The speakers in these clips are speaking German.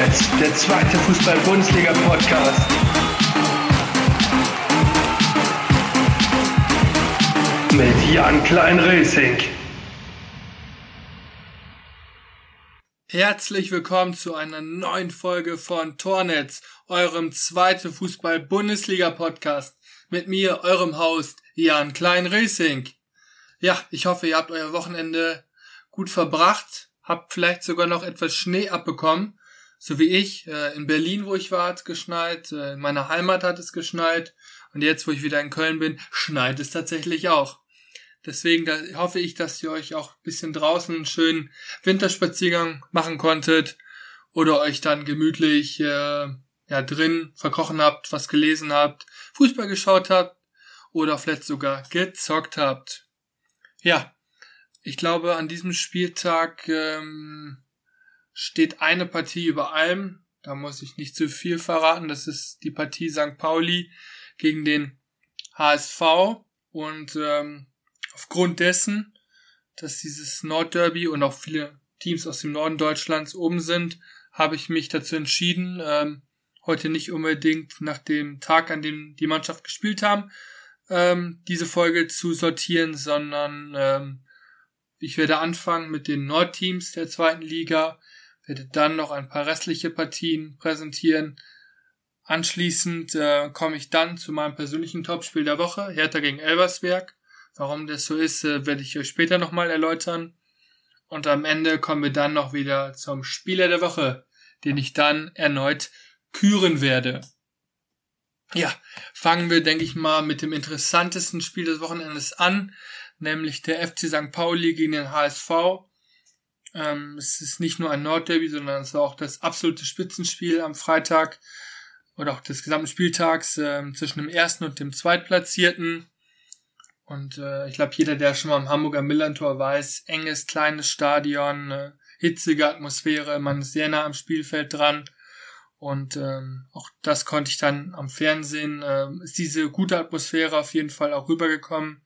Tornetz, der zweite Fußball-Bundesliga-Podcast. Mit Jan Klein-Rösing. Herzlich willkommen zu einer neuen Folge von Tornetz, eurem zweiten Fußball-Bundesliga-Podcast. Mit mir, eurem Host Jan Klein-Racing. Ja, ich hoffe, ihr habt euer Wochenende gut verbracht, habt vielleicht sogar noch etwas Schnee abbekommen, so wie ich. Äh, in Berlin, wo ich war, hat es geschneit, äh, in meiner Heimat hat es geschneit und jetzt, wo ich wieder in Köln bin, schneit es tatsächlich auch. Deswegen da hoffe ich, dass ihr euch auch ein bisschen draußen einen schönen Winterspaziergang machen konntet oder euch dann gemütlich äh, ja drin verkrochen habt, was gelesen habt, Fußball geschaut habt oder vielleicht sogar gezockt habt. Ja, ich glaube, an diesem Spieltag ähm, steht eine Partie über allem. Da muss ich nicht zu viel verraten. Das ist die Partie St. Pauli gegen den HSV. Und ähm, aufgrund dessen, dass dieses Nordderby und auch viele Teams aus dem Norden Deutschlands oben sind, habe ich mich dazu entschieden, ähm, heute nicht unbedingt nach dem Tag, an dem die Mannschaft gespielt haben, ähm, diese Folge zu sortieren, sondern ähm, ich werde anfangen mit den Nordteams der zweiten Liga, werde dann noch ein paar restliche Partien präsentieren. Anschließend äh, komme ich dann zu meinem persönlichen Topspiel der Woche, Hertha gegen Elversberg. Warum das so ist, äh, werde ich euch später nochmal erläutern. Und am Ende kommen wir dann noch wieder zum Spieler der Woche, den ich dann erneut küren werde. Ja, fangen wir, denke ich mal, mit dem interessantesten Spiel des Wochenendes an, nämlich der FC St. Pauli gegen den HSV. Ähm, es ist nicht nur ein Nordderby, sondern es war auch das absolute Spitzenspiel am Freitag oder auch des gesamten Spieltags äh, zwischen dem ersten und dem zweitplatzierten. Und äh, ich glaube, jeder, der schon mal am Hamburger Millantor weiß, enges, kleines Stadion, äh, hitzige Atmosphäre, man ist sehr nah am Spielfeld dran. Und ähm, auch das konnte ich dann am Fernsehen, äh, ist diese gute Atmosphäre auf jeden Fall auch rübergekommen.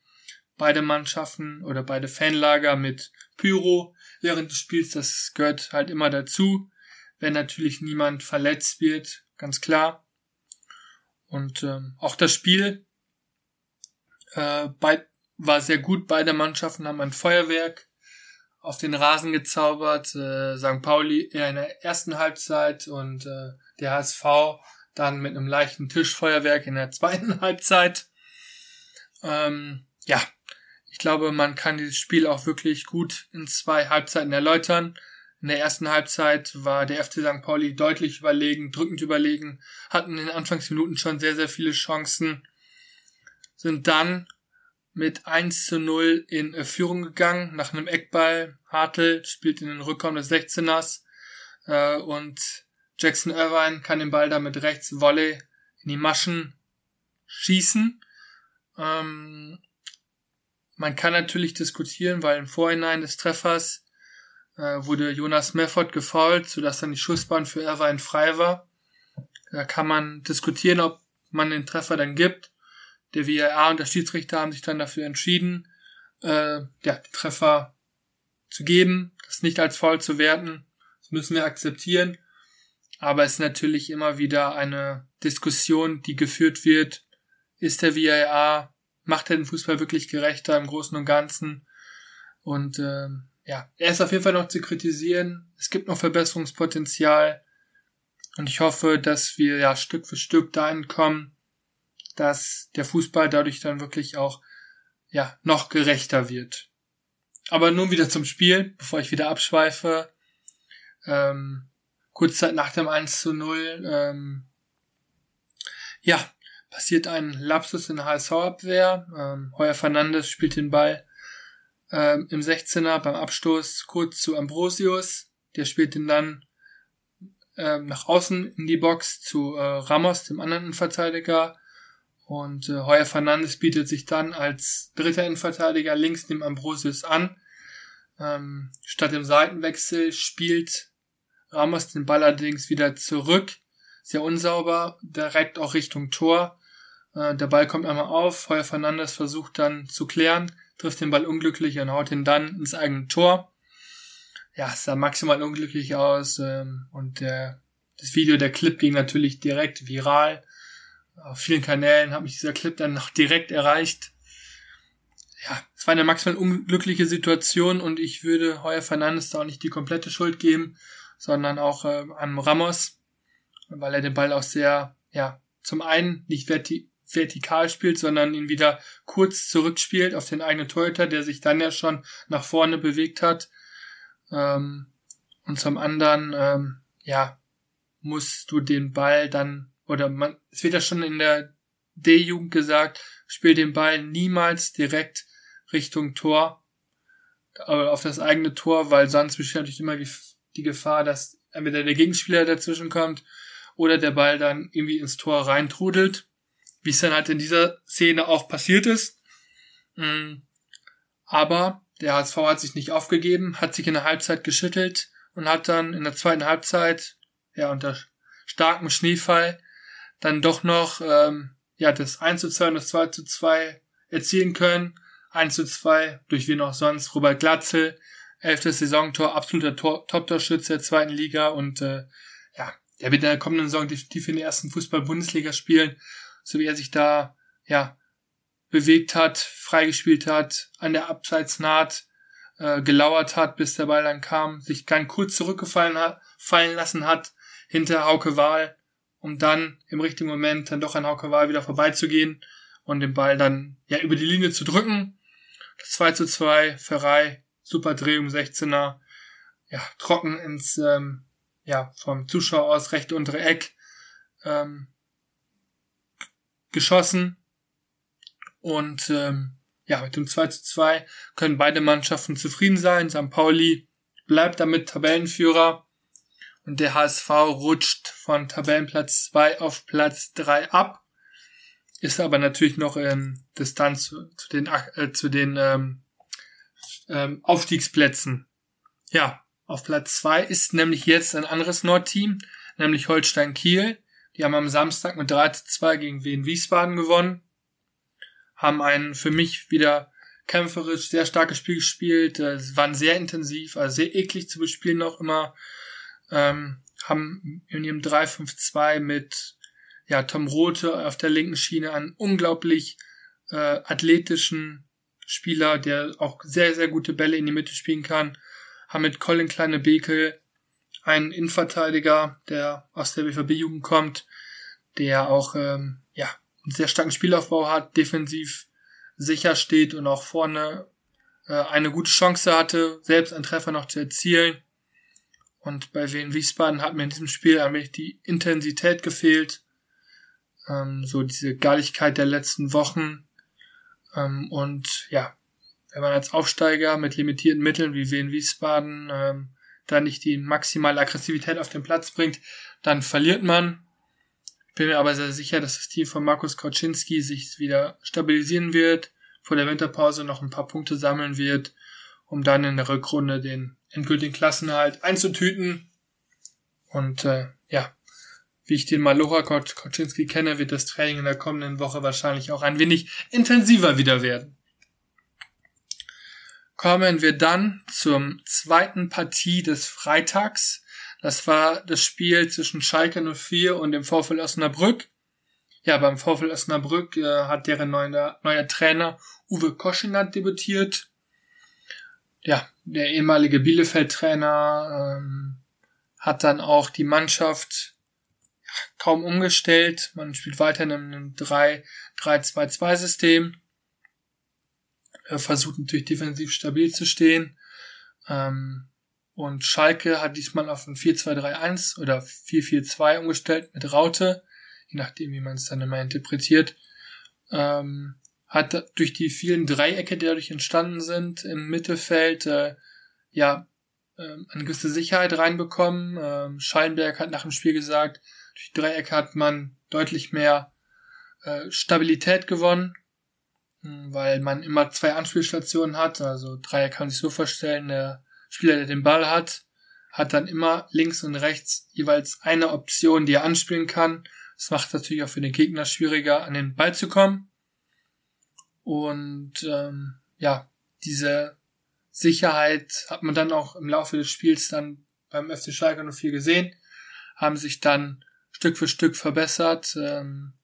Beide Mannschaften oder beide Fanlager mit Pyro während des Spiels, das gehört halt immer dazu, wenn natürlich niemand verletzt wird, ganz klar. Und ähm, auch das Spiel äh, bei, war sehr gut. Beide Mannschaften haben ein Feuerwerk auf den Rasen gezaubert. Äh, St. Pauli eher in der ersten Halbzeit und äh, der HSV dann mit einem leichten Tischfeuerwerk in der zweiten Halbzeit. Ähm, ja, ich glaube, man kann dieses Spiel auch wirklich gut in zwei Halbzeiten erläutern. In der ersten Halbzeit war der FC St. Pauli deutlich überlegen, drückend überlegen, hatten in den Anfangsminuten schon sehr, sehr viele Chancen, sind dann mit 1 zu 0 in Führung gegangen nach einem Eckball. Hartl spielt in den Rückraum des 16ers äh, und Jackson Irvine kann den Ball damit rechts Volley in die Maschen schießen. Ähm, man kann natürlich diskutieren, weil im Vorhinein des Treffers äh, wurde Jonas Mefford gefault, sodass dann die Schussbahn für Irvine frei war. Da kann man diskutieren, ob man den Treffer dann gibt. Der VAR und der Schiedsrichter haben sich dann dafür entschieden, äh, ja, den Treffer zu geben, das nicht als faul zu werten. Das müssen wir akzeptieren. Aber es ist natürlich immer wieder eine Diskussion, die geführt wird. Ist der VAR, macht er den Fußball wirklich gerechter im Großen und Ganzen? Und äh, ja, er ist auf jeden Fall noch zu kritisieren. Es gibt noch Verbesserungspotenzial. Und ich hoffe, dass wir ja Stück für Stück dahin kommen, dass der Fußball dadurch dann wirklich auch ja noch gerechter wird. Aber nun wieder zum Spiel, bevor ich wieder abschweife. Ähm, kurz Zeit nach dem 1 zu 0, ähm, ja, passiert ein Lapsus in der HSV-Abwehr. Ähm, Heuer Fernandes spielt den Ball ähm, im 16er beim Abstoß kurz zu Ambrosius. Der spielt den dann ähm, nach außen in die Box zu äh, Ramos, dem anderen Innenverteidiger. Und äh, Heuer Fernandes bietet sich dann als dritter Innenverteidiger links dem Ambrosius an. Ähm, statt dem Seitenwechsel spielt Ramos den Ball allerdings wieder zurück. Sehr unsauber, direkt auch Richtung Tor. Äh, der Ball kommt einmal auf, Heuer Fernandes versucht dann zu klären, trifft den Ball unglücklich und haut ihn dann ins eigene Tor. Ja, es sah maximal unglücklich aus ähm, und der das Video, der Clip ging natürlich direkt viral. Auf vielen Kanälen hat mich dieser Clip dann noch direkt erreicht. Ja, es war eine maximal unglückliche Situation und ich würde Heuer Fernandes da auch nicht die komplette Schuld geben, sondern auch äh, an Ramos, weil er den Ball auch sehr, ja, zum einen nicht verti vertikal spielt, sondern ihn wieder kurz zurückspielt auf den eigenen Torhüter, der sich dann ja schon nach vorne bewegt hat. Ähm, und zum anderen, ähm, ja, musst du den Ball dann, oder man, es wird ja schon in der D-Jugend gesagt, spiel den Ball niemals direkt Richtung Tor, auf das eigene Tor, weil sonst besteht natürlich immer die Gefahr, dass entweder der Gegenspieler dazwischen kommt oder der Ball dann irgendwie ins Tor reintrudelt, wie es dann halt in dieser Szene auch passiert ist. Mm. Aber der HSV hat sich nicht aufgegeben, hat sich in der Halbzeit geschüttelt und hat dann in der zweiten Halbzeit ja, unter starkem Schneefall dann doch noch ähm, ja, das 1 zu 2 und das 2 zu 2 erzielen können. 1 zu 2 durch wen auch sonst. Robert Glatzel, elftes Saisontor, absoluter Top-Torschütze der zweiten Liga und äh, ja, der wird in der kommenden Saison definitiv in der ersten Fußball-Bundesliga spielen, so wie er sich da ja bewegt hat, freigespielt hat, an der Abseitsnaht äh, gelauert hat, bis der Ball dann kam, sich ganz kurz zurückgefallen hat, fallen lassen hat, hinter Hauke Wahl, um dann im richtigen Moment dann doch an Hauke Wahl wieder vorbeizugehen und den Ball dann ja über die Linie zu drücken. Das 2 zu 2, Ferrei, super Drehung, 16er, ja, trocken ins, ähm, ja, vom Zuschauer aus rechte untere Eck, ähm, geschossen und ähm, ja, mit dem 2 zu 2 können beide Mannschaften zufrieden sein. St. Pauli bleibt damit Tabellenführer und der HSV rutscht von Tabellenplatz 2 auf Platz 3 ab, ist aber natürlich noch in Distanz zu, zu den, äh, zu den ähm, ähm, Aufstiegsplätzen. Ja, auf Platz 2 ist nämlich jetzt ein anderes Nordteam, nämlich Holstein Kiel. Die haben am Samstag mit 3 zu 2 gegen Wien Wiesbaden gewonnen, haben ein für mich wieder kämpferisch sehr starkes Spiel gespielt, es waren sehr intensiv, also sehr eklig zu bespielen auch immer. Ähm, haben in ihrem 3-5-2 mit ja, Tom Rote auf der linken Schiene einen unglaublich äh, athletischen Spieler, der auch sehr, sehr gute Bälle in die Mitte spielen kann. Haben mit Colin Kleine Bekel einen Innenverteidiger, der aus der BVB-Jugend kommt, der auch ähm, ja, einen sehr starken Spielaufbau hat, defensiv sicher steht und auch vorne äh, eine gute Chance hatte, selbst einen Treffer noch zu erzielen. Und bei Wien Wiesbaden hat mir in diesem Spiel eigentlich die Intensität gefehlt. Ähm, so diese Galligkeit der letzten Wochen. Ähm, und ja, wenn man als Aufsteiger mit limitierten Mitteln wie Wien Wiesbaden ähm, da nicht die maximale Aggressivität auf den Platz bringt, dann verliert man. Ich bin mir aber sehr sicher, dass das Team von Markus Kauczynski sich wieder stabilisieren wird, vor der Winterpause noch ein paar Punkte sammeln wird, um dann in der Rückrunde den endgültigen Klassenhalt einzutüten. Und äh, ja, wie ich den Malocha Koczynski kenne, wird das Training in der kommenden Woche wahrscheinlich auch ein wenig intensiver wieder werden. Kommen wir dann zum zweiten Partie des Freitags. Das war das Spiel zwischen Schalke 04 und dem VfL Osnabrück. Ja, beim VfL Osnabrück äh, hat deren neuer, neuer Trainer Uwe Koschinat debütiert ja, der ehemalige Bielefeld-Trainer ähm, hat dann auch die Mannschaft kaum umgestellt. Man spielt weiter in einem 3-2-2-System. Er versucht natürlich defensiv stabil zu stehen. Ähm, und Schalke hat diesmal auf ein 4-2-3-1 oder 4-4-2 umgestellt mit Raute, je nachdem, wie man es dann immer interpretiert. Ähm, hat durch die vielen Dreiecke, die dadurch entstanden sind im Mittelfeld, äh, ja, äh, eine gewisse Sicherheit reinbekommen. Ähm, Schallenberg hat nach dem Spiel gesagt, durch die Dreiecke hat man deutlich mehr äh, Stabilität gewonnen, weil man immer zwei Anspielstationen hat. Also Dreier kann sich so vorstellen, der Spieler, der den Ball hat, hat dann immer links und rechts jeweils eine Option, die er anspielen kann. Das macht natürlich auch für den Gegner schwieriger, an den Ball zu kommen. Und ähm, ja, diese Sicherheit hat man dann auch im Laufe des Spiels dann beim FC Schalke 04 gesehen. haben sich dann Stück für Stück verbessert, ähm,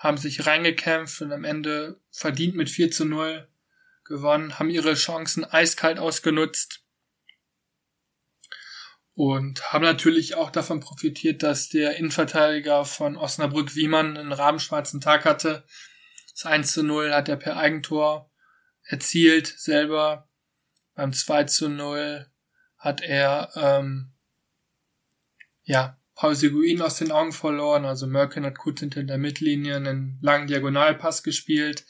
haben sich reingekämpft und am Ende verdient mit 4 zu 0 gewonnen, haben ihre Chancen eiskalt ausgenutzt und haben natürlich auch davon profitiert, dass der Innenverteidiger von Osnabrück Wiemann einen rabenschwarzen Tag hatte. Das 1 zu 0 hat er per Eigentor erzielt selber. Beim 2 zu 0 hat er ähm, ja Paul Seguin aus den Augen verloren. Also Merkin hat gut hinter der Mittellinie einen langen Diagonalpass gespielt.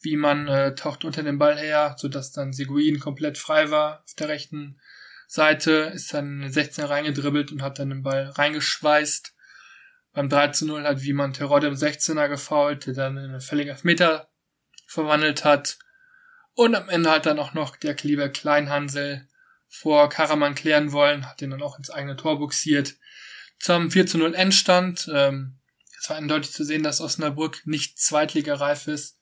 Wie man äh, taucht unter den Ball her, sodass dann Seguin komplett frei war auf der rechten Seite, ist dann in 16 reingedribbelt und hat dann den Ball reingeschweißt. Beim 3 zu 0 hat Wiemann Terodde im 16er gefault, der dann in einen völligen Meter verwandelt hat. Und am Ende hat dann auch noch der Kleber Kleinhansel vor Karaman klären wollen, hat den dann auch ins eigene Tor buxiert zum 4 zu 0 Endstand. Ähm, es war eindeutig zu sehen, dass Osnabrück nicht zweitligareif ist.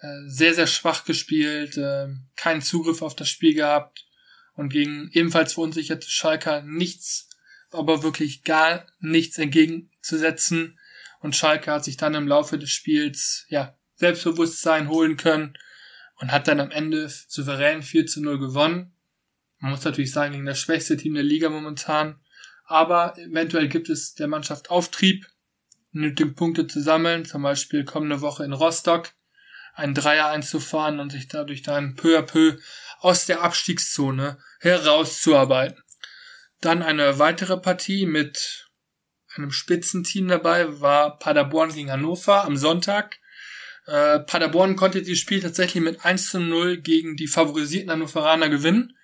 Äh, sehr, sehr schwach gespielt, äh, keinen Zugriff auf das Spiel gehabt und gegen ebenfalls verunsicherte Schalker nichts, aber wirklich gar nichts entgegenzusetzen. Und Schalke hat sich dann im Laufe des Spiels, ja, Selbstbewusstsein holen können und hat dann am Ende souverän 4 zu 0 gewonnen. Man muss natürlich sagen, gegen das schwächste Team der Liga momentan aber eventuell gibt es der Mannschaft Auftrieb, nötige Punkte zu sammeln, zum Beispiel kommende Woche in Rostock ein Dreier einzufahren und sich dadurch dann peu à peu aus der Abstiegszone herauszuarbeiten. Dann eine weitere Partie mit einem Spitzenteam dabei war Paderborn gegen Hannover am Sonntag. Äh, Paderborn konnte dieses Spiel tatsächlich mit 1 zu 0 gegen die favorisierten Hannoveraner gewinnen.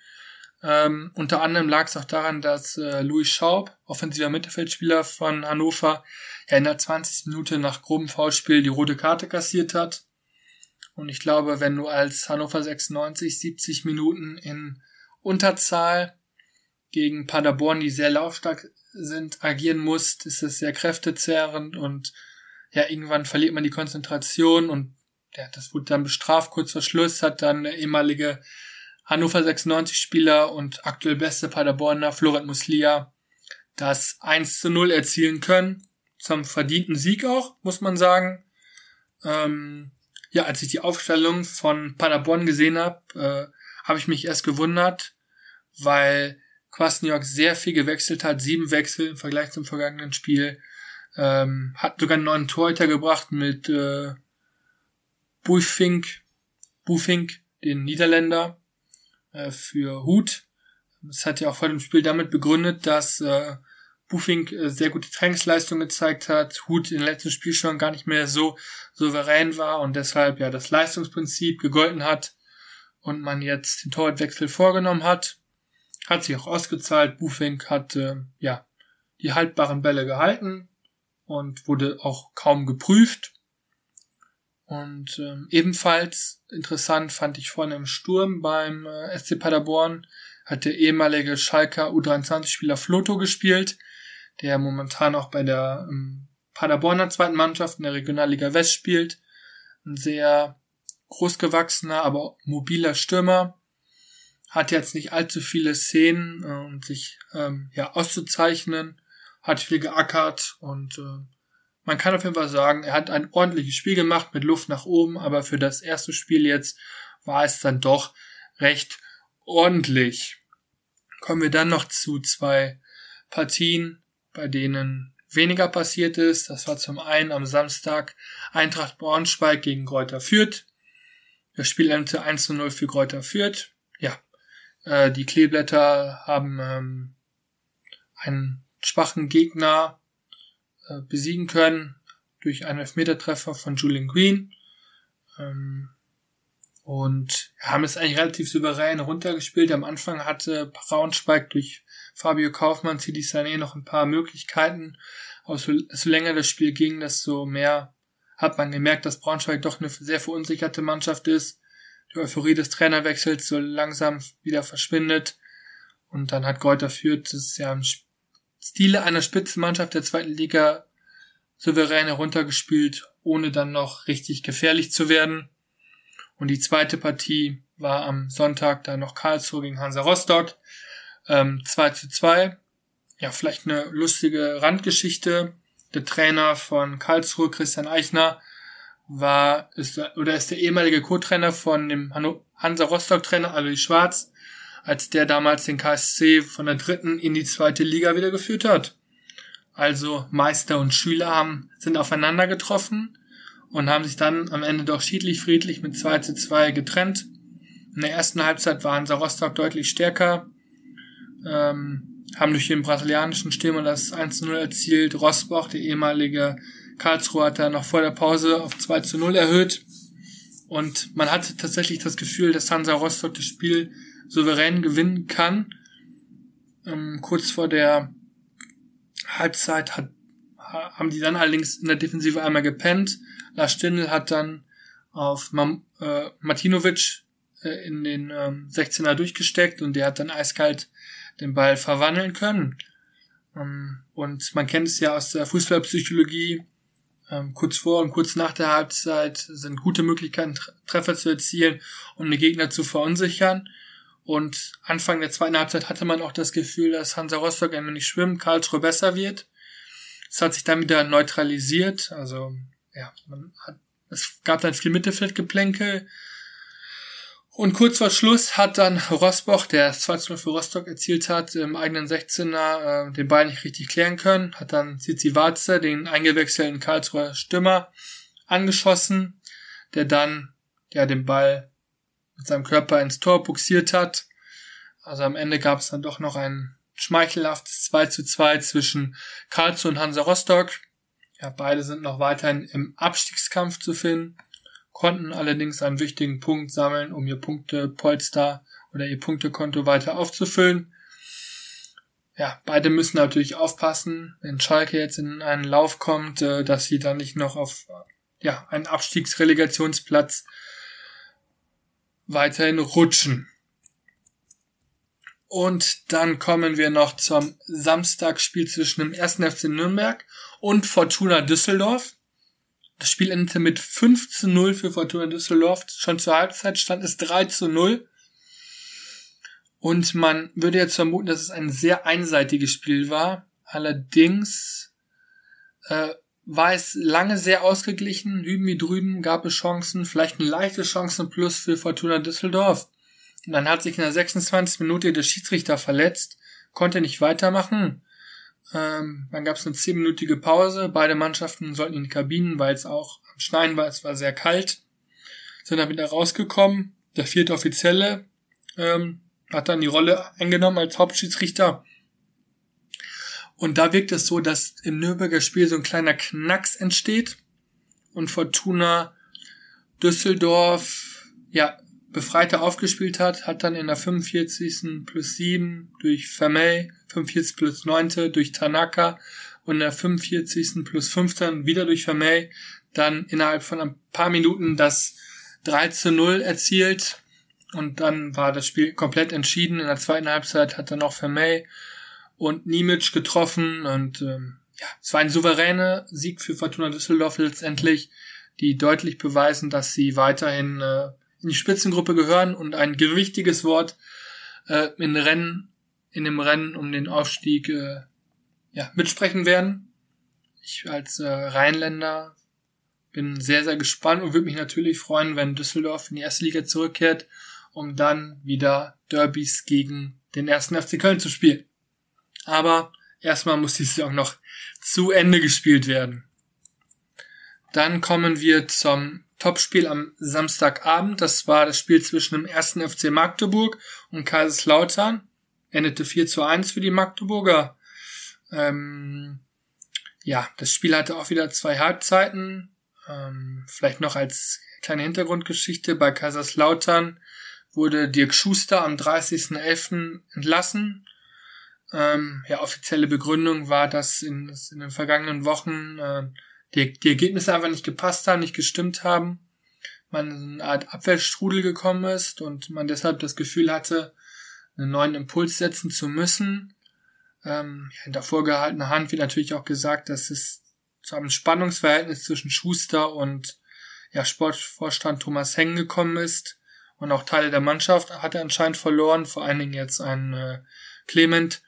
Ähm, unter anderem lag es auch daran, dass äh, Louis Schaub, offensiver Mittelfeldspieler von Hannover, ja in der 20. Minute nach grobem Foulspiel die rote Karte kassiert hat. Und ich glaube, wenn du als Hannover 96 70 Minuten in Unterzahl gegen Paderborn, die sehr laufstark sind, agieren musst, ist es sehr kräftezehrend und ja, irgendwann verliert man die Konzentration und ja, das wurde dann bestraft. Kurz vor Schluss hat dann der ehemalige Hannover 96 Spieler und aktuell beste Paderborner Florent Muslia das 1 zu 0 erzielen können. Zum verdienten Sieg auch, muss man sagen. Ähm, ja, als ich die Aufstellung von Paderborn gesehen habe, äh, habe ich mich erst gewundert, weil Kwasniok sehr viel gewechselt hat, sieben Wechsel im Vergleich zum vergangenen Spiel. Ähm, hat sogar einen neuen Torhüter gebracht mit äh, Bufink, Bufink, den Niederländer. Äh, für Hut. Das hat ja auch vor dem Spiel damit begründet, dass äh, Buffing äh, sehr gute Trainingsleistung gezeigt hat, Hut in den letzten Spiel schon gar nicht mehr so souverän war und deshalb ja das Leistungsprinzip gegolten hat und man jetzt den Torwartwechsel vorgenommen hat. Hat sich auch ausgezahlt. Buffing hat äh, ja die haltbaren Bälle gehalten und wurde auch kaum geprüft. Und ähm, ebenfalls interessant fand ich vorne im Sturm beim äh, SC Paderborn hat der ehemalige Schalker U23-Spieler Floto gespielt, der momentan auch bei der ähm, Paderborner zweiten Mannschaft in der Regionalliga West spielt. Ein sehr großgewachsener, aber mobiler Stürmer. Hat jetzt nicht allzu viele Szenen, äh, um sich ähm, ja auszuzeichnen. Hat viel geackert und äh, man kann auf jeden Fall sagen, er hat ein ordentliches Spiel gemacht mit Luft nach oben, aber für das erste Spiel jetzt war es dann doch recht ordentlich. Kommen wir dann noch zu zwei Partien, bei denen weniger passiert ist. Das war zum einen am Samstag Eintracht Braunschweig gegen Kräuter Fürth. Das Spiel endete 1 zu 0 für Kräuter Fürth. Ja, äh, die Kleeblätter haben ähm, einen schwachen Gegner äh, besiegen können durch einen Elfmetertreffer von Julian Green. Ähm, und haben es eigentlich relativ souverän runtergespielt. Am Anfang hatte Braunschweig durch Fabio Kaufmann, Sidi Sané noch ein paar Möglichkeiten. Aber so, so länger das Spiel ging, desto mehr hat man gemerkt, dass Braunschweig doch eine sehr verunsicherte Mannschaft ist. Die Euphorie des Trainerwechsels so langsam wieder verschwindet. Und dann hat Gräuter Fürth das ja im Stile einer Spitzenmannschaft der zweiten Liga souverän heruntergespielt, ohne dann noch richtig gefährlich zu werden. Und die zweite Partie war am Sonntag dann noch Karlsruhe gegen Hansa Rostock. Ähm, 2 zu 2. ja, vielleicht eine lustige Randgeschichte. Der Trainer von Karlsruhe, Christian Eichner, war, ist, oder ist der ehemalige Co-Trainer von dem Hansa Rostock-Trainer Alois Schwarz, als der damals den KSC von der dritten in die zweite Liga wieder geführt hat. Also Meister und Schüler haben, sind aufeinander getroffen und haben sich dann am Ende doch schiedlich friedlich mit 2 zu 2 getrennt. In der ersten Halbzeit war Hansa Rostock deutlich stärker, ähm, haben durch den brasilianischen Stürmer das 1 zu 0 erzielt. Rosbach, der ehemalige Karlsruhe, hat da noch vor der Pause auf 2 zu 0 erhöht. Und man hatte tatsächlich das Gefühl, dass Hansa Rostock das Spiel souverän gewinnen kann. Ähm, kurz vor der Halbzeit hat, haben die dann allerdings in der Defensive einmal gepennt. Lars Stindl hat dann auf Mam, äh, Martinovic äh, in den ähm, 16er durchgesteckt und der hat dann eiskalt den Ball verwandeln können. Ähm, und man kennt es ja aus der Fußballpsychologie, ähm, kurz vor und kurz nach der Halbzeit sind gute Möglichkeiten, Treffer zu erzielen und den Gegner zu verunsichern. Und Anfang der zweiten Halbzeit hatte man auch das Gefühl, dass Hansa Rostock ein wenig schwimmt, Karlsruhe besser wird. Es hat sich dann wieder neutralisiert. Also, ja, man hat, es gab dann viel Mittelfeldgeplänkel. Und kurz vor Schluss hat dann Rosbach, der das 2 für Rostock erzielt hat, im eigenen 16er äh, den Ball nicht richtig klären können, hat dann Zizi Warze, den eingewechselten Karlsruher Stürmer, angeschossen, der dann ja den Ball mit seinem Körper ins Tor buxiert hat. Also am Ende gab es dann doch noch ein schmeichelhaftes 2 zu 2 zwischen Karlsruhe und Hansa Rostock. Ja, beide sind noch weiterhin im Abstiegskampf zu finden, konnten allerdings einen wichtigen Punkt sammeln, um ihr Punktepolster oder ihr Punktekonto weiter aufzufüllen. Ja, beide müssen natürlich aufpassen, wenn Schalke jetzt in einen Lauf kommt, äh, dass sie dann nicht noch auf ja, einen Abstiegsrelegationsplatz weiterhin rutschen. Und dann kommen wir noch zum Samstagspiel zwischen dem 1. FC Nürnberg und Fortuna Düsseldorf. Das Spiel endete mit 5 zu 0 für Fortuna Düsseldorf. Schon zur Halbzeit stand es 3 zu 0. Und man würde jetzt vermuten, dass es ein sehr einseitiges Spiel war. Allerdings äh, war es lange sehr ausgeglichen. Hüben wie drüben gab es Chancen, vielleicht eine leichte Chancen plus für Fortuna Düsseldorf. Und dann hat sich in der 26. Minute der Schiedsrichter verletzt, konnte nicht weitermachen. Ähm, dann gab es eine 10-minütige Pause. Beide Mannschaften sollten in die Kabinen, weil es auch am Schneien war, es war sehr kalt. Sind dann wieder rausgekommen. Der vierte Offizielle ähm, hat dann die Rolle eingenommen als Hauptschiedsrichter und da wirkt es so, dass im Nürnberger Spiel so ein kleiner Knacks entsteht und Fortuna Düsseldorf, ja, befreiter aufgespielt hat, hat dann in der 45. plus 7 durch Vermey, 45 plus 9 durch Tanaka und in der 45. plus 15 wieder durch Vermey dann innerhalb von ein paar Minuten das 3 zu 0 erzielt und dann war das Spiel komplett entschieden. In der zweiten Halbzeit hat dann noch Vermey und Nimic getroffen und ähm, ja, es war ein souveräner Sieg für Fortuna Düsseldorf letztendlich, die deutlich beweisen, dass sie weiterhin äh, in die Spitzengruppe gehören und ein gewichtiges Wort äh, in Rennen, in dem Rennen um den Aufstieg äh, ja, mitsprechen werden. Ich als äh, Rheinländer bin sehr, sehr gespannt und würde mich natürlich freuen, wenn Düsseldorf in die erste Liga zurückkehrt, um dann wieder Derbys gegen den ersten FC Köln zu spielen. Aber erstmal muss die Saison noch zu Ende gespielt werden. Dann kommen wir zum Topspiel am Samstagabend. Das war das Spiel zwischen dem ersten FC Magdeburg und Kaiserslautern. Endete 4 zu 1 für die Magdeburger. Ähm, ja, das Spiel hatte auch wieder zwei Halbzeiten. Ähm, vielleicht noch als kleine Hintergrundgeschichte. Bei Kaiserslautern wurde Dirk Schuster am 30.11. entlassen ähm, ja, offizielle Begründung war, dass in, in den vergangenen Wochen äh, die, die Ergebnisse einfach nicht gepasst haben, nicht gestimmt haben, man in eine Art Abwehrstrudel gekommen ist und man deshalb das Gefühl hatte, einen neuen Impuls setzen zu müssen. Ähm, in der vorgehaltenen Hand wird natürlich auch gesagt, dass es zu einem Spannungsverhältnis zwischen Schuster und ja, Sportvorstand Thomas Heng gekommen ist und auch Teile der Mannschaft hat er anscheinend verloren, vor allen Dingen jetzt ein äh, Clement,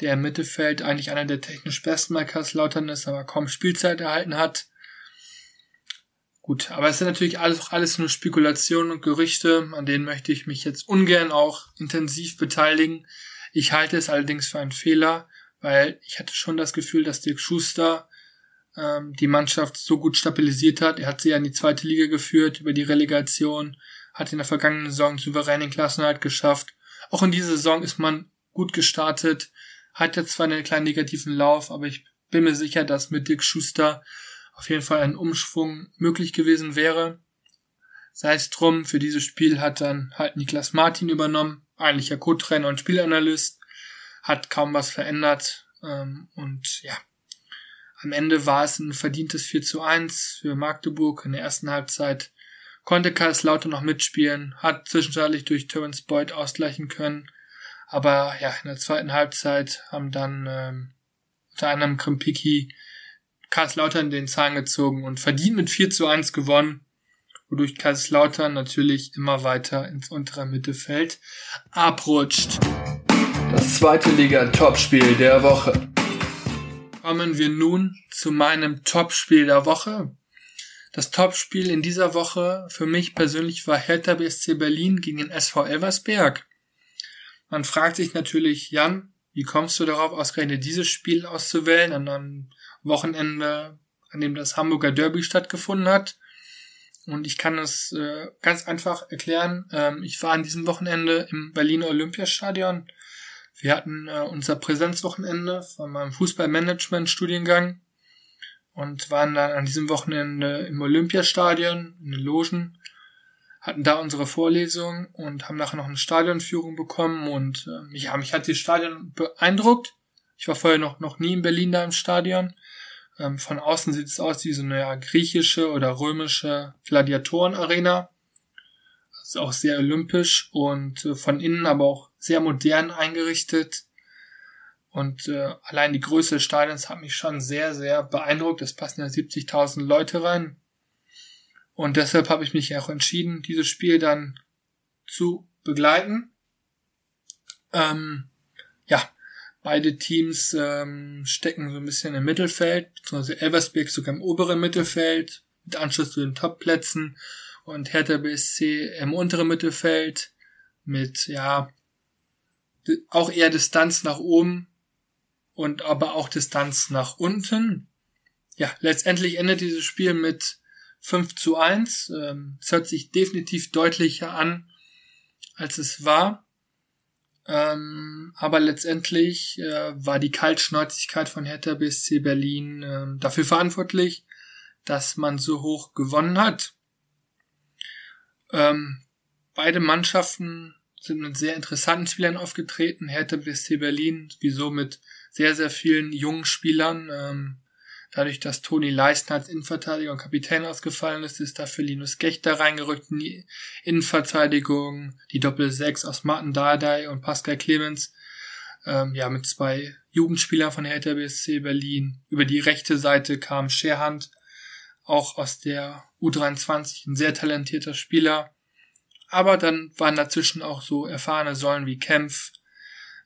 der im Mittelfeld eigentlich einer der technisch besten bei Kaiserslautern ist, aber kaum Spielzeit erhalten hat. Gut, aber es sind natürlich alles, alles nur Spekulationen und Gerüchte, an denen möchte ich mich jetzt ungern auch intensiv beteiligen. Ich halte es allerdings für einen Fehler, weil ich hatte schon das Gefühl, dass Dirk Schuster ähm, die Mannschaft so gut stabilisiert hat. Er hat sie ja in die zweite Liga geführt über die Relegation, hat in der vergangenen Saison souverän den Klassenhalt geschafft. Auch in dieser Saison ist man gut gestartet, hat jetzt zwar einen kleinen negativen Lauf, aber ich bin mir sicher, dass mit Dick Schuster auf jeden Fall ein Umschwung möglich gewesen wäre. Sei es drum, für dieses Spiel hat dann halt Niklas Martin übernommen, eigentlicher Co-Trainer und Spielanalyst, hat kaum was verändert ähm, und ja, am Ende war es ein verdientes 4 zu 1 für Magdeburg in der ersten Halbzeit. Konnte Kaiserslautern noch mitspielen, hat zwischenzeitlich durch Terence Boyd ausgleichen können, aber ja, in der zweiten Halbzeit haben dann ähm, unter anderem Krimpiki Kaiserslautern den Zahn gezogen und verdient mit 4 zu 1 gewonnen, wodurch Kaiserslautern natürlich immer weiter ins untere Mittelfeld abrutscht. Das zweite Liga-Topspiel der Woche. Kommen wir nun zu meinem Topspiel der Woche. Das Topspiel in dieser Woche für mich persönlich war Hertha BSC Berlin gegen den SV Elversberg. Man fragt sich natürlich, Jan, wie kommst du darauf, ausgerechnet dieses Spiel auszuwählen an einem Wochenende, an dem das Hamburger Derby stattgefunden hat? Und ich kann es äh, ganz einfach erklären. Ähm, ich war an diesem Wochenende im Berliner Olympiastadion. Wir hatten äh, unser Präsenzwochenende von meinem Fußballmanagement-Studiengang und waren dann an diesem Wochenende im Olympiastadion in den Logen hatten da unsere Vorlesung und haben nachher noch eine Stadionführung bekommen und äh, ja, mich hat das Stadion beeindruckt. Ich war vorher noch, noch nie in Berlin da im Stadion. Ähm, von außen sieht es aus wie so eine ja, griechische oder römische Gladiatorenarena. Ist auch sehr olympisch und äh, von innen aber auch sehr modern eingerichtet. Und äh, allein die Größe des Stadions hat mich schon sehr, sehr beeindruckt. Es passen ja 70.000 Leute rein. Und deshalb habe ich mich auch entschieden, dieses Spiel dann zu begleiten. Ähm, ja, beide Teams ähm, stecken so ein bisschen im Mittelfeld, beziehungsweise Elversberg sogar im oberen Mittelfeld, mit Anschluss zu den Topplätzen und Hertha BSC im unteren Mittelfeld mit, ja, auch eher Distanz nach oben und aber auch Distanz nach unten. Ja, letztendlich endet dieses Spiel mit 5 zu 1. Ähm, es hört sich definitiv deutlicher an, als es war. Ähm, aber letztendlich äh, war die Kaltschnäuzigkeit von Hertha BSC Berlin äh, dafür verantwortlich, dass man so hoch gewonnen hat. Ähm, beide Mannschaften sind mit sehr interessanten Spielern aufgetreten. Hertha BSC Berlin, wieso mit sehr, sehr vielen jungen Spielern. Ähm, Dadurch, dass Toni Leistner als Innenverteidiger und Kapitän ausgefallen ist, ist dafür Linus Gechter reingerückt in die Innenverteidigung. Die Doppel-6 aus Martin Dardai und Pascal Clemens. Ähm, ja, mit zwei Jugendspielern von Hertha BSC Berlin. Über die rechte Seite kam Scherhand, auch aus der U23, ein sehr talentierter Spieler. Aber dann waren dazwischen auch so erfahrene Säulen wie Kempf,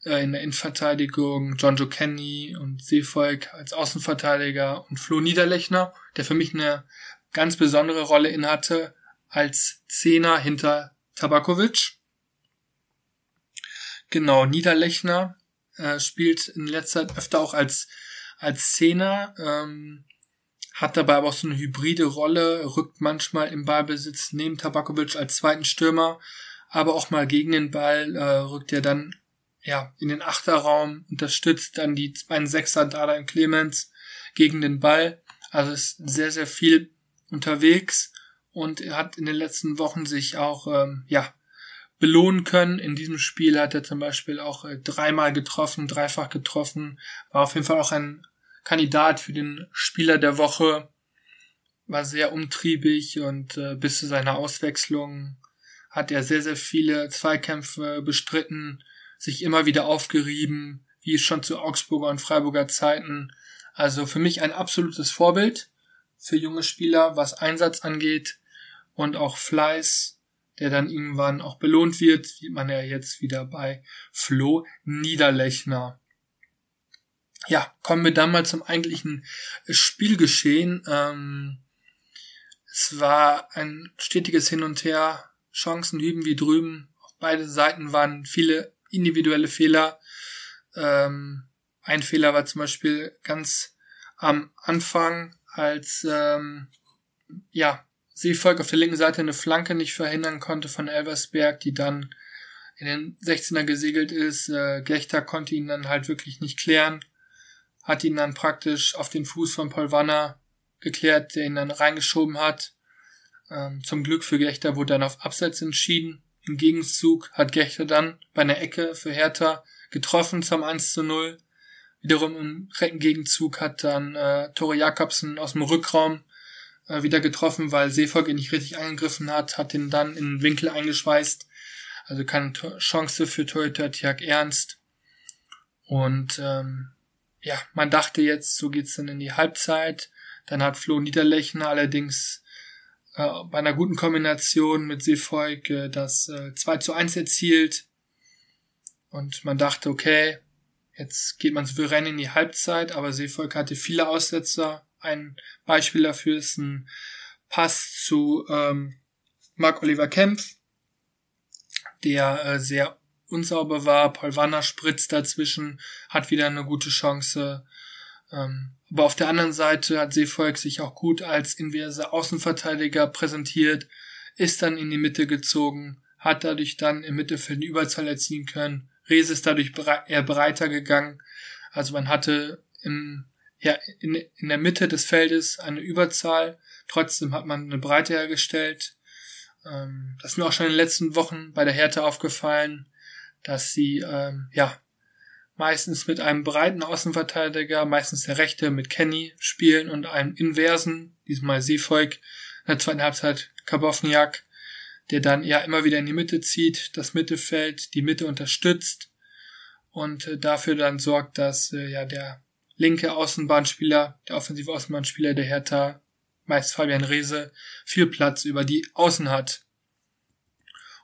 äh, in der Innenverteidigung John Joe Kenny und Seevolk als Außenverteidiger und Flo Niederlechner, der für mich eine ganz besondere Rolle innehatte als Zehner hinter Tabakovic. Genau, Niederlechner äh, spielt in letzter Zeit öfter auch als, als Zehner, ähm, hat dabei aber auch so eine hybride Rolle, rückt manchmal im Ballbesitz neben Tabakovic als zweiten Stürmer, aber auch mal gegen den Ball äh, rückt er dann ja, in den Achterraum, unterstützt dann die beiden Sechser Dada und Clemens gegen den Ball. Also ist sehr, sehr viel unterwegs und er hat in den letzten Wochen sich auch, ähm, ja, belohnen können. In diesem Spiel hat er zum Beispiel auch äh, dreimal getroffen, dreifach getroffen, war auf jeden Fall auch ein Kandidat für den Spieler der Woche, war sehr umtriebig und äh, bis zu seiner Auswechslung hat er sehr, sehr viele Zweikämpfe bestritten, sich immer wieder aufgerieben, wie schon zu Augsburger und Freiburger Zeiten. Also für mich ein absolutes Vorbild für junge Spieler, was Einsatz angeht und auch Fleiß, der dann irgendwann auch belohnt wird, wie man ja jetzt wieder bei Flo Niederlechner. ja, kommen wir dann mal zum eigentlichen Spielgeschehen. Ähm, es war ein stetiges Hin und Her, Chancen hüben wie drüben. Auf beide Seiten waren viele individuelle Fehler. Ähm, ein Fehler war zum Beispiel ganz am Anfang, als ähm, ja, Seevolk auf der linken Seite eine Flanke nicht verhindern konnte von Elversberg, die dann in den 16er gesegelt ist. Äh, Gechter konnte ihn dann halt wirklich nicht klären, hat ihn dann praktisch auf den Fuß von Paul Wanner geklärt, der ihn dann reingeschoben hat. Ähm, zum Glück für Gechter wurde dann auf Abseits entschieden. Im Gegenzug hat Gechter dann bei einer Ecke für Hertha getroffen zum 1 zu 0. Wiederum im Reckengegenzug hat dann äh, Tore Jakobsen aus dem Rückraum äh, wieder getroffen, weil Seevolk ihn nicht richtig angegriffen hat, hat ihn dann in den Winkel eingeschweißt. Also keine Chance für Torhüter Tiag Ernst. Und ähm, ja, man dachte jetzt, so geht's dann in die Halbzeit. Dann hat Flo Niederlechner allerdings bei einer guten Kombination mit Seevolk äh, das äh, 2 zu 1 erzielt. Und man dachte, okay, jetzt geht man souverän in die Halbzeit, aber Seevolk hatte viele Aussetzer. Ein Beispiel dafür ist ein Pass zu ähm, Marc-Oliver Kempf, der äh, sehr unsauber war. Paul Wanner spritzt dazwischen, hat wieder eine gute Chance. Ähm, aber auf der anderen Seite hat Seevolk sich auch gut als inverse Außenverteidiger präsentiert, ist dann in die Mitte gezogen, hat dadurch dann im Mittelfeld eine Überzahl erzielen können. Reese ist dadurch eher breiter gegangen. Also man hatte im, ja, in, in der Mitte des Feldes eine Überzahl. Trotzdem hat man eine Breite hergestellt. Ähm, das ist mir auch schon in den letzten Wochen bei der Härte aufgefallen, dass sie ähm, ja meistens mit einem breiten Außenverteidiger, meistens der Rechte mit Kenny spielen und einem Inversen, diesmal Seefolk, in der zweiten Halbzeit Kabovniak, der dann ja immer wieder in die Mitte zieht, das Mittelfeld, die Mitte unterstützt und äh, dafür dann sorgt, dass äh, ja der linke Außenbahnspieler, der offensive Außenbahnspieler der Hertha, meist Fabian Reese, viel Platz über die Außen hat.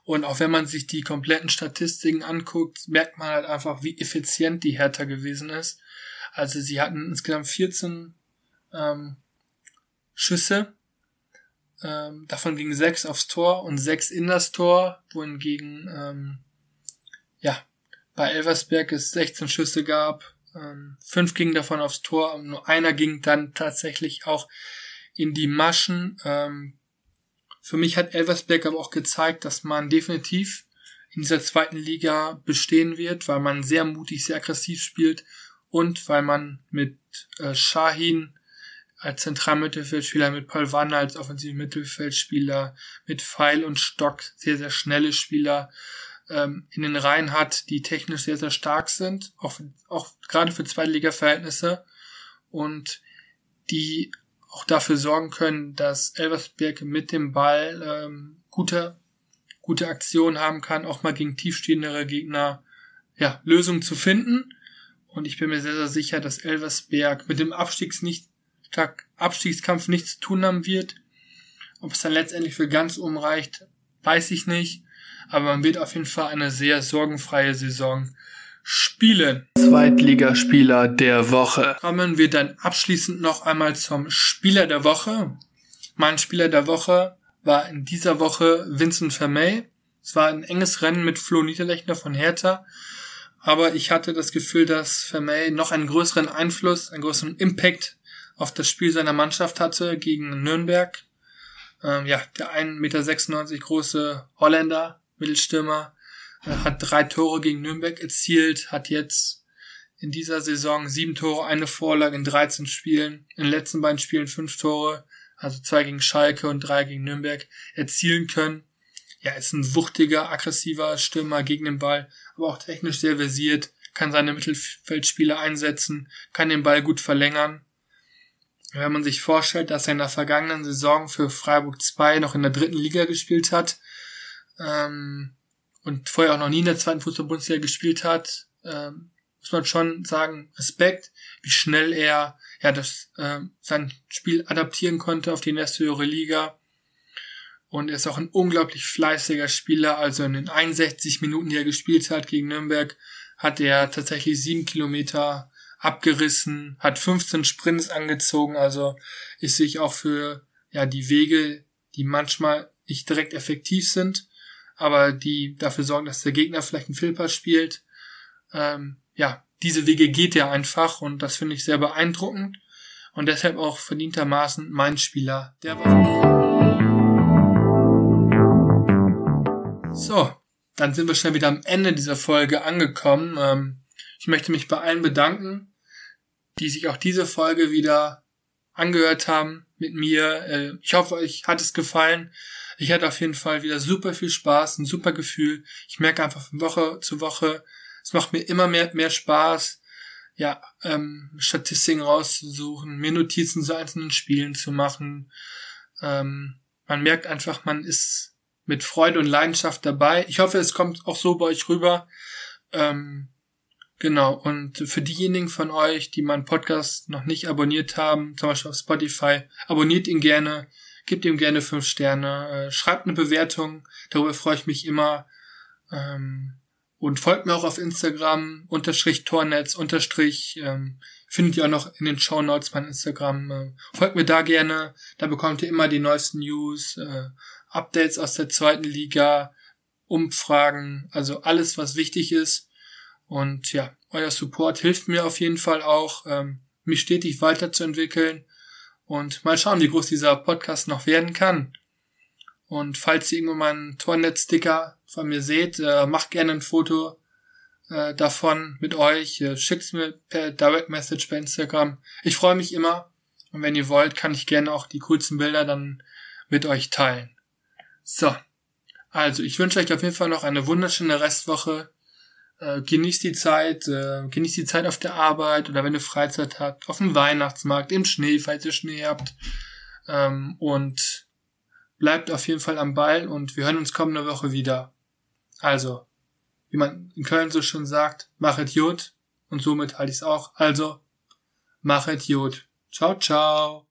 Und auch wenn man sich die kompletten Statistiken anguckt, merkt man halt einfach, wie effizient die Hertha gewesen ist. Also sie hatten insgesamt 14 ähm, Schüsse, ähm, davon gingen sechs aufs Tor und sechs in das Tor, wohingegen ähm, ja bei Elversberg es 16 Schüsse gab, ähm, fünf gingen davon aufs Tor und nur einer ging dann tatsächlich auch in die Maschen. Ähm, für mich hat Elversberg aber auch gezeigt, dass man definitiv in dieser zweiten Liga bestehen wird, weil man sehr mutig, sehr aggressiv spielt und weil man mit äh, Shahin als Zentralmittelfeldspieler, mit Paul Wanner als offensiven Mittelfeldspieler, mit Pfeil und Stock sehr, sehr schnelle Spieler ähm, in den Reihen hat, die technisch sehr, sehr stark sind, auch, auch gerade für Zweitliga-Verhältnisse. Und die auch dafür sorgen können, dass Elversberg mit dem Ball ähm, gute, gute Aktionen haben kann, auch mal gegen tiefstehendere Gegner ja, Lösungen zu finden. Und ich bin mir sehr, sehr sicher, dass Elversberg mit dem Abstiegs nicht, Abstiegskampf nichts zu tun haben wird. Ob es dann letztendlich für ganz umreicht, weiß ich nicht. Aber man wird auf jeden Fall eine sehr sorgenfreie Saison Spielen. Zweitligaspieler der Woche. Kommen wir dann abschließend noch einmal zum Spieler der Woche. Mein Spieler der Woche war in dieser Woche Vincent Vermey. Es war ein enges Rennen mit Flo Niederlechner von Hertha. Aber ich hatte das Gefühl, dass Vermey noch einen größeren Einfluss, einen größeren Impact auf das Spiel seiner Mannschaft hatte gegen Nürnberg. Ähm, ja, der 1,96 Meter große Holländer, Mittelstürmer, er hat drei Tore gegen Nürnberg erzielt, hat jetzt in dieser Saison sieben Tore, eine Vorlage in 13 Spielen, in den letzten beiden Spielen fünf Tore, also zwei gegen Schalke und drei gegen Nürnberg erzielen können. Ja, ist ein wuchtiger, aggressiver Stürmer gegen den Ball, aber auch technisch sehr versiert, kann seine Mittelfeldspieler einsetzen, kann den Ball gut verlängern. Wenn man sich vorstellt, dass er in der vergangenen Saison für Freiburg 2 noch in der dritten Liga gespielt hat, ähm, und vorher auch noch nie in der zweiten Fußball-Bundesliga gespielt hat, ähm, muss man schon sagen, Respekt, wie schnell er ja das äh, sein Spiel adaptieren konnte auf die nächste höhere Liga. Und er ist auch ein unglaublich fleißiger Spieler. Also in den 61 Minuten, die er gespielt hat gegen Nürnberg, hat er tatsächlich sieben Kilometer abgerissen, hat 15 Sprints angezogen, also ist sich auch für ja die Wege, die manchmal nicht direkt effektiv sind, aber die dafür sorgen, dass der Gegner vielleicht einen Filper spielt. Ähm, ja, diese Wege geht er einfach und das finde ich sehr beeindruckend und deshalb auch verdientermaßen mein Spieler der Woche. So, dann sind wir schon wieder am Ende dieser Folge angekommen. Ähm, ich möchte mich bei allen bedanken, die sich auch diese Folge wieder angehört haben mit mir. Äh, ich hoffe, euch hat es gefallen. Ich hatte auf jeden Fall wieder super viel Spaß, ein super Gefühl. Ich merke einfach von Woche zu Woche, es macht mir immer mehr, mehr Spaß, ja, ähm, Statistiken rauszusuchen, mir Notizen zu einzelnen Spielen zu machen. Ähm, man merkt einfach, man ist mit Freude und Leidenschaft dabei. Ich hoffe, es kommt auch so bei euch rüber. Ähm, genau, und für diejenigen von euch, die meinen Podcast noch nicht abonniert haben, zum Beispiel auf Spotify, abonniert ihn gerne, gebt ihm gerne fünf Sterne, äh, schreibt eine Bewertung, darüber freue ich mich immer. Ähm, und folgt mir auch auf Instagram, unterstrich Tornetz, unterstrich, ähm, findet ihr auch noch in den Show Notes mein Instagram. Äh, folgt mir da gerne, da bekommt ihr immer die neuesten News, äh, Updates aus der zweiten Liga, Umfragen, also alles, was wichtig ist. Und ja, euer Support hilft mir auf jeden Fall auch, ähm, mich stetig weiterzuentwickeln und mal schauen, wie groß dieser Podcast noch werden kann. Und falls ihr irgendwann mal einen Tornet-Sticker von mir seht, äh, macht gerne ein Foto äh, davon mit euch, äh, schickt mir per Direct Message bei Instagram. Ich freue mich immer und wenn ihr wollt, kann ich gerne auch die coolsten Bilder dann mit euch teilen. So, also ich wünsche euch auf jeden Fall noch eine wunderschöne Restwoche. Äh, genießt die Zeit, äh, genießt die Zeit auf der Arbeit oder wenn ihr Freizeit habt, auf dem Weihnachtsmarkt, im Schnee, falls ihr Schnee habt. Ähm, und bleibt auf jeden Fall am Ball und wir hören uns kommende Woche wieder. Also, wie man in Köln so schon sagt, machet Jod und somit halte ich es auch. Also, machet Jod. Ciao, ciao.